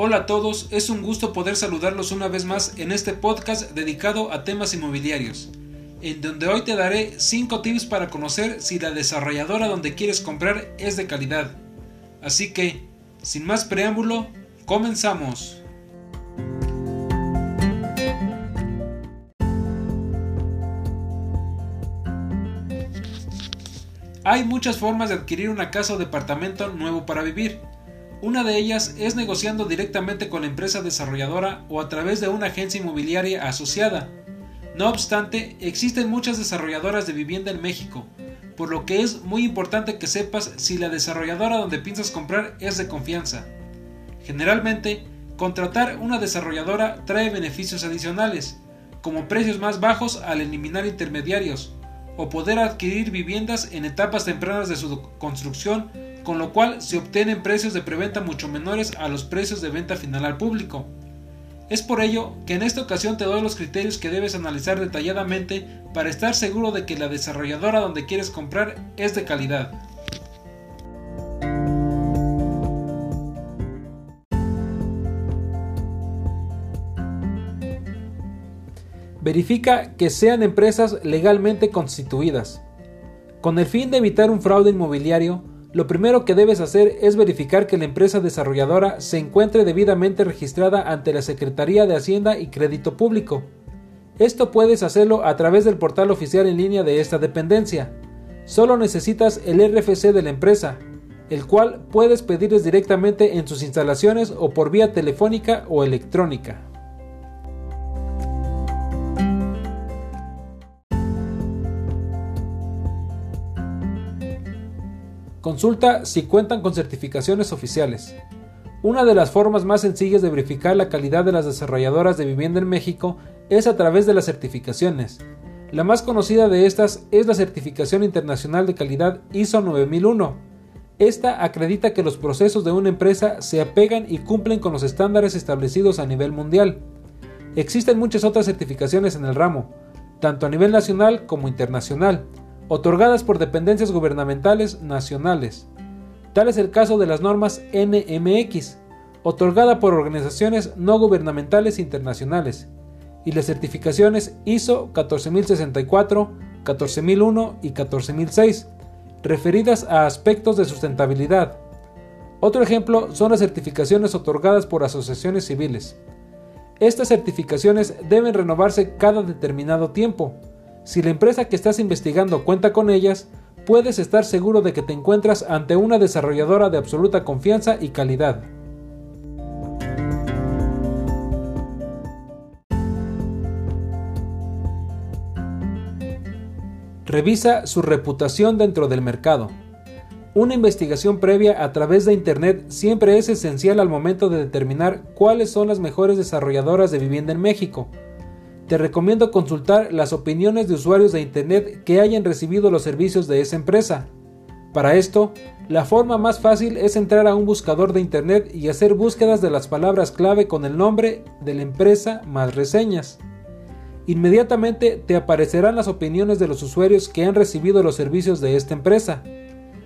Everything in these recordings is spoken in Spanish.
Hola a todos, es un gusto poder saludarlos una vez más en este podcast dedicado a temas inmobiliarios, en donde hoy te daré 5 tips para conocer si la desarrolladora donde quieres comprar es de calidad. Así que, sin más preámbulo, comenzamos. Hay muchas formas de adquirir una casa o departamento nuevo para vivir. Una de ellas es negociando directamente con la empresa desarrolladora o a través de una agencia inmobiliaria asociada. No obstante, existen muchas desarrolladoras de vivienda en México, por lo que es muy importante que sepas si la desarrolladora donde piensas comprar es de confianza. Generalmente, contratar una desarrolladora trae beneficios adicionales, como precios más bajos al eliminar intermediarios, o poder adquirir viviendas en etapas tempranas de su construcción con lo cual se obtienen precios de preventa mucho menores a los precios de venta final al público. Es por ello que en esta ocasión te doy los criterios que debes analizar detalladamente para estar seguro de que la desarrolladora donde quieres comprar es de calidad. Verifica que sean empresas legalmente constituidas. Con el fin de evitar un fraude inmobiliario, lo primero que debes hacer es verificar que la empresa desarrolladora se encuentre debidamente registrada ante la Secretaría de Hacienda y Crédito Público. Esto puedes hacerlo a través del portal oficial en línea de esta dependencia. Solo necesitas el RFC de la empresa, el cual puedes pedirles directamente en sus instalaciones o por vía telefónica o electrónica. Consulta si cuentan con certificaciones oficiales. Una de las formas más sencillas de verificar la calidad de las desarrolladoras de vivienda en México es a través de las certificaciones. La más conocida de estas es la Certificación Internacional de Calidad ISO 9001. Esta acredita que los procesos de una empresa se apegan y cumplen con los estándares establecidos a nivel mundial. Existen muchas otras certificaciones en el ramo, tanto a nivel nacional como internacional, otorgadas por dependencias gubernamentales nacionales. Tal es el caso de las normas NMX, otorgada por organizaciones no gubernamentales internacionales, y las certificaciones ISO 14064, 14001 y 14006, referidas a aspectos de sustentabilidad. Otro ejemplo son las certificaciones otorgadas por asociaciones civiles. Estas certificaciones deben renovarse cada determinado tiempo, si la empresa que estás investigando cuenta con ellas, puedes estar seguro de que te encuentras ante una desarrolladora de absoluta confianza y calidad. Revisa su reputación dentro del mercado. Una investigación previa a través de Internet siempre es esencial al momento de determinar cuáles son las mejores desarrolladoras de vivienda en México te recomiendo consultar las opiniones de usuarios de Internet que hayan recibido los servicios de esa empresa. Para esto, la forma más fácil es entrar a un buscador de Internet y hacer búsquedas de las palabras clave con el nombre de la empresa más reseñas. Inmediatamente te aparecerán las opiniones de los usuarios que han recibido los servicios de esta empresa.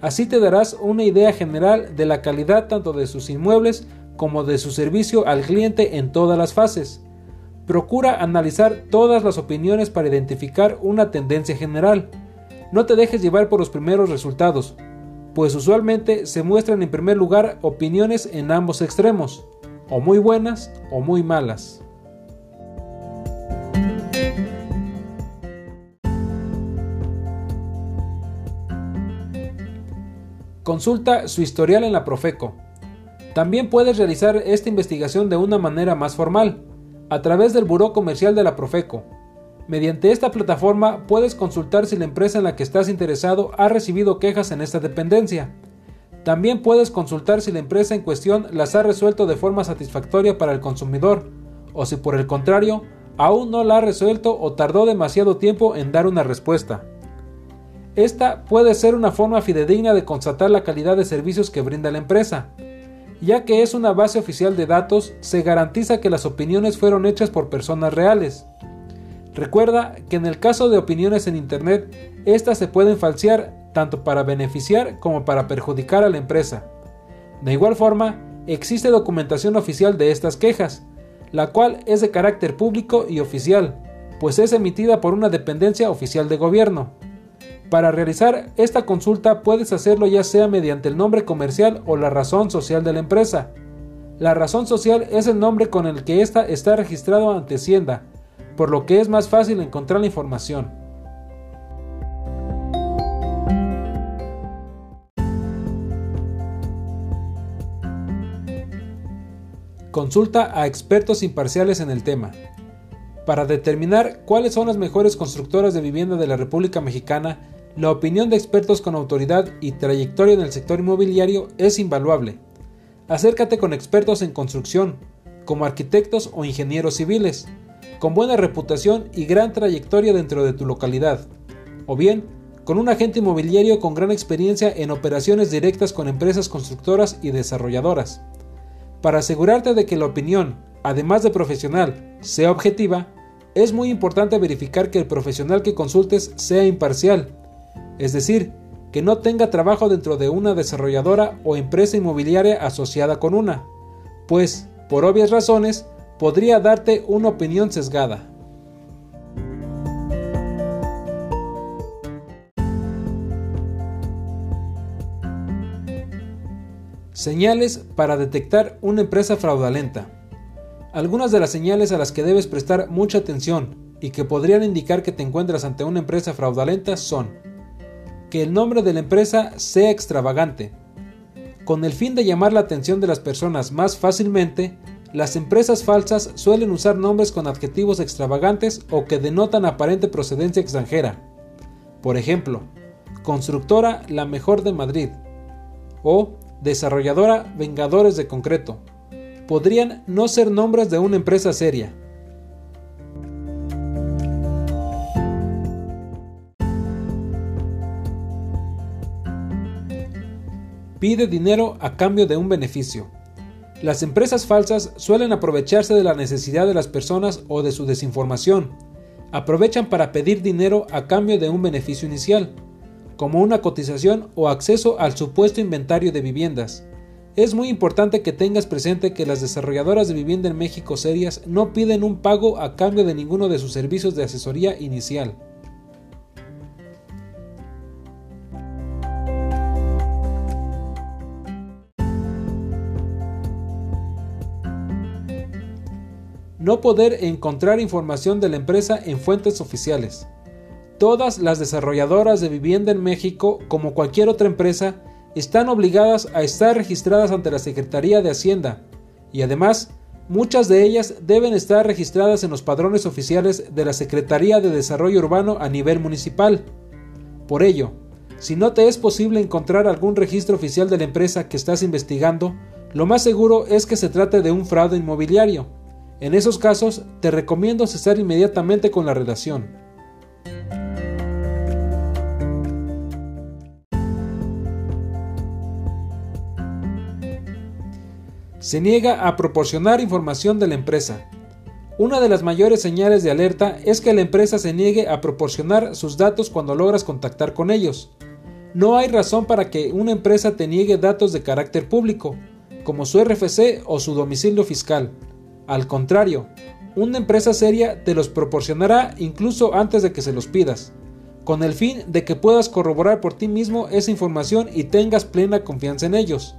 Así te darás una idea general de la calidad tanto de sus inmuebles como de su servicio al cliente en todas las fases. Procura analizar todas las opiniones para identificar una tendencia general. No te dejes llevar por los primeros resultados, pues usualmente se muestran en primer lugar opiniones en ambos extremos, o muy buenas o muy malas. Consulta su historial en la Profeco. También puedes realizar esta investigación de una manera más formal a través del Buró Comercial de la Profeco. Mediante esta plataforma puedes consultar si la empresa en la que estás interesado ha recibido quejas en esta dependencia. También puedes consultar si la empresa en cuestión las ha resuelto de forma satisfactoria para el consumidor, o si por el contrario, aún no la ha resuelto o tardó demasiado tiempo en dar una respuesta. Esta puede ser una forma fidedigna de constatar la calidad de servicios que brinda la empresa, ya que es una base oficial de datos, se garantiza que las opiniones fueron hechas por personas reales. Recuerda que en el caso de opiniones en Internet, estas se pueden falsear tanto para beneficiar como para perjudicar a la empresa. De igual forma, existe documentación oficial de estas quejas, la cual es de carácter público y oficial, pues es emitida por una dependencia oficial de gobierno. Para realizar esta consulta puedes hacerlo ya sea mediante el nombre comercial o la razón social de la empresa. La razón social es el nombre con el que ésta está registrado ante Hacienda, por lo que es más fácil encontrar la información. Consulta a expertos imparciales en el tema. Para determinar cuáles son las mejores constructoras de vivienda de la República Mexicana, la opinión de expertos con autoridad y trayectoria en el sector inmobiliario es invaluable. Acércate con expertos en construcción, como arquitectos o ingenieros civiles, con buena reputación y gran trayectoria dentro de tu localidad, o bien con un agente inmobiliario con gran experiencia en operaciones directas con empresas constructoras y desarrolladoras. Para asegurarte de que la opinión, además de profesional, sea objetiva, es muy importante verificar que el profesional que consultes sea imparcial, es decir, que no tenga trabajo dentro de una desarrolladora o empresa inmobiliaria asociada con una, pues, por obvias razones, podría darte una opinión sesgada. Señales para detectar una empresa fraudulenta. Algunas de las señales a las que debes prestar mucha atención y que podrían indicar que te encuentras ante una empresa fraudulenta son que el nombre de la empresa sea extravagante. Con el fin de llamar la atención de las personas más fácilmente, las empresas falsas suelen usar nombres con adjetivos extravagantes o que denotan aparente procedencia extranjera. Por ejemplo, Constructora La Mejor de Madrid o desarrolladora Vengadores de Concreto. Podrían no ser nombres de una empresa seria. Pide dinero a cambio de un beneficio. Las empresas falsas suelen aprovecharse de la necesidad de las personas o de su desinformación. Aprovechan para pedir dinero a cambio de un beneficio inicial como una cotización o acceso al supuesto inventario de viviendas. Es muy importante que tengas presente que las desarrolladoras de vivienda en México serias no piden un pago a cambio de ninguno de sus servicios de asesoría inicial. No poder encontrar información de la empresa en fuentes oficiales. Todas las desarrolladoras de vivienda en México, como cualquier otra empresa, están obligadas a estar registradas ante la Secretaría de Hacienda y además muchas de ellas deben estar registradas en los padrones oficiales de la Secretaría de Desarrollo Urbano a nivel municipal. Por ello, si no te es posible encontrar algún registro oficial de la empresa que estás investigando, lo más seguro es que se trate de un fraude inmobiliario. En esos casos, te recomiendo cesar inmediatamente con la relación. se niega a proporcionar información de la empresa. Una de las mayores señales de alerta es que la empresa se niegue a proporcionar sus datos cuando logras contactar con ellos. No hay razón para que una empresa te niegue datos de carácter público, como su RFC o su domicilio fiscal. Al contrario, una empresa seria te los proporcionará incluso antes de que se los pidas, con el fin de que puedas corroborar por ti mismo esa información y tengas plena confianza en ellos.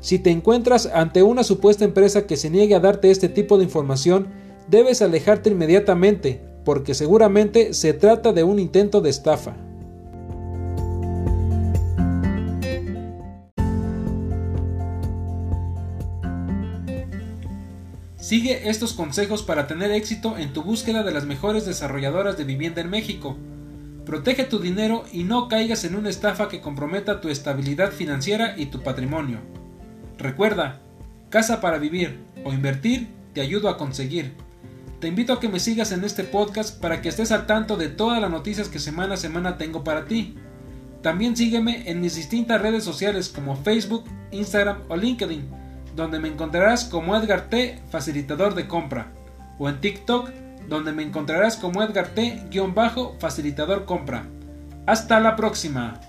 Si te encuentras ante una supuesta empresa que se niegue a darte este tipo de información, debes alejarte inmediatamente, porque seguramente se trata de un intento de estafa. Sigue estos consejos para tener éxito en tu búsqueda de las mejores desarrolladoras de vivienda en México. Protege tu dinero y no caigas en una estafa que comprometa tu estabilidad financiera y tu patrimonio. Recuerda, casa para vivir o invertir te ayudo a conseguir. Te invito a que me sigas en este podcast para que estés al tanto de todas las noticias que semana a semana tengo para ti. También sígueme en mis distintas redes sociales como Facebook, Instagram o LinkedIn, donde me encontrarás como Edgar T, facilitador de compra, o en TikTok, donde me encontrarás como Edgar T, facilitador compra. Hasta la próxima.